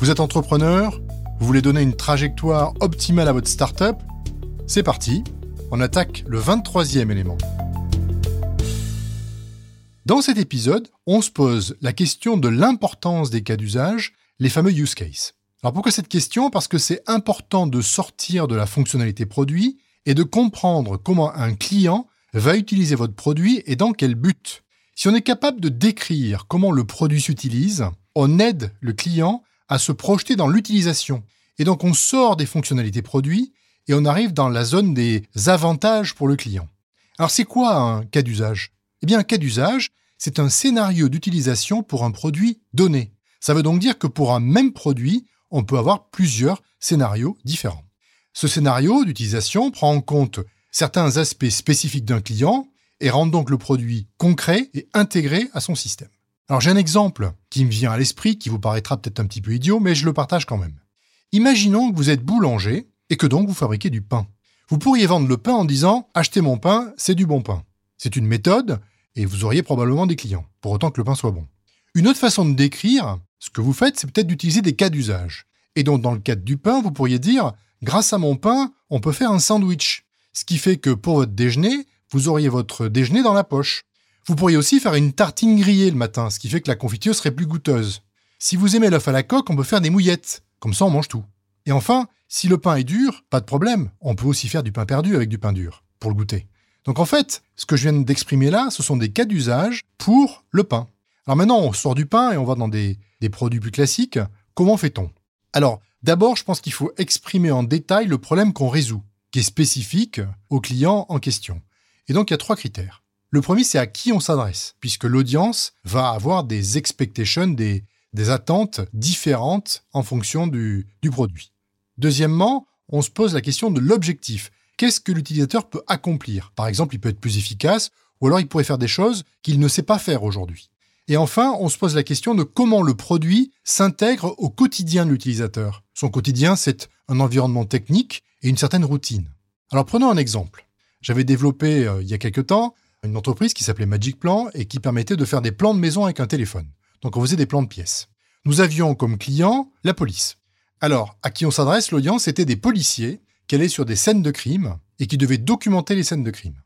Vous êtes entrepreneur Vous voulez donner une trajectoire optimale à votre startup C'est parti, on attaque le 23e élément. Dans cet épisode, on se pose la question de l'importance des cas d'usage, les fameux use cases. Alors pourquoi cette question? Parce que c'est important de sortir de la fonctionnalité produit et de comprendre comment un client va utiliser votre produit et dans quel but. Si on est capable de décrire comment le produit s'utilise, on aide le client à se projeter dans l'utilisation. Et donc on sort des fonctionnalités produits et on arrive dans la zone des avantages pour le client. Alors c'est quoi un cas d'usage? Eh bien un cas d'usage, c'est un scénario d'utilisation pour un produit donné. Ça veut donc dire que pour un même produit, on peut avoir plusieurs scénarios différents. Ce scénario d'utilisation prend en compte certains aspects spécifiques d'un client et rend donc le produit concret et intégré à son système. Alors j'ai un exemple qui me vient à l'esprit, qui vous paraîtra peut-être un petit peu idiot, mais je le partage quand même. Imaginons que vous êtes boulanger et que donc vous fabriquez du pain. Vous pourriez vendre le pain en disant achetez mon pain, c'est du bon pain. C'est une méthode et vous auriez probablement des clients, pour autant que le pain soit bon. Une autre façon de décrire ce que vous faites, c'est peut-être d'utiliser des cas d'usage. Et donc dans le cadre du pain, vous pourriez dire grâce à mon pain, on peut faire un sandwich. Ce qui fait que pour votre déjeuner, vous auriez votre déjeuner dans la poche. Vous pourriez aussi faire une tartine grillée le matin, ce qui fait que la confiture serait plus goûteuse. Si vous aimez l'œuf à la coque, on peut faire des mouillettes. Comme ça, on mange tout. Et enfin, si le pain est dur, pas de problème. On peut aussi faire du pain perdu avec du pain dur, pour le goûter. Donc en fait, ce que je viens d'exprimer là, ce sont des cas d'usage pour le pain. Alors maintenant, on sort du pain et on va dans des, des produits plus classiques. Comment fait-on? Alors, d'abord, je pense qu'il faut exprimer en détail le problème qu'on résout, qui est spécifique au client en question. Et donc, il y a trois critères. Le premier, c'est à qui on s'adresse, puisque l'audience va avoir des expectations, des, attentes différentes en fonction du, du produit. Deuxièmement, on se pose la question de l'objectif. Qu'est-ce que l'utilisateur peut accomplir? Par exemple, il peut être plus efficace, ou alors il pourrait faire des choses qu'il ne sait pas faire aujourd'hui. Et enfin, on se pose la question de comment le produit s'intègre au quotidien de l'utilisateur. Son quotidien, c'est un environnement technique et une certaine routine. Alors prenons un exemple. J'avais développé euh, il y a quelque temps une entreprise qui s'appelait Magic Plan et qui permettait de faire des plans de maison avec un téléphone. Donc on faisait des plans de pièces. Nous avions comme client la police. Alors, à qui on s'adresse L'audience était des policiers qui allaient sur des scènes de crime et qui devaient documenter les scènes de crime.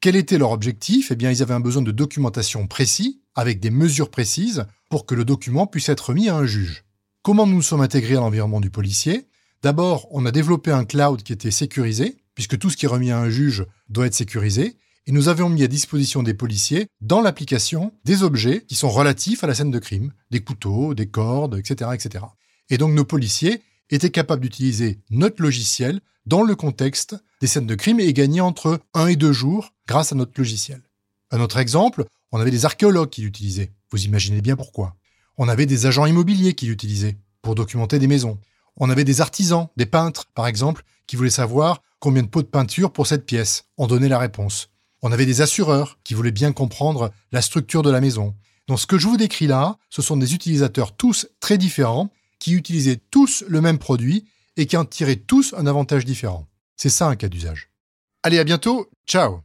Quel était leur objectif? Eh bien, ils avaient un besoin de documentation précis, avec des mesures précises, pour que le document puisse être remis à un juge. Comment nous nous sommes intégrés à l'environnement du policier? D'abord, on a développé un cloud qui était sécurisé, puisque tout ce qui est remis à un juge doit être sécurisé, et nous avions mis à disposition des policiers, dans l'application, des objets qui sont relatifs à la scène de crime, des couteaux, des cordes, etc., etc. Et donc nos policiers étaient capables d'utiliser notre logiciel dans le contexte des scènes de crime et gagner entre un et deux jours grâce à notre logiciel. Un autre exemple, on avait des archéologues qui l'utilisaient. Vous imaginez bien pourquoi. On avait des agents immobiliers qui l'utilisaient pour documenter des maisons. On avait des artisans, des peintres, par exemple, qui voulaient savoir combien de pots de peinture pour cette pièce. On donnait la réponse. On avait des assureurs qui voulaient bien comprendre la structure de la maison. Donc ce que je vous décris là, ce sont des utilisateurs tous très différents qui utilisaient tous le même produit et qui en tiraient tous un avantage différent. C'est ça un cas d'usage. Allez, à bientôt. Ciao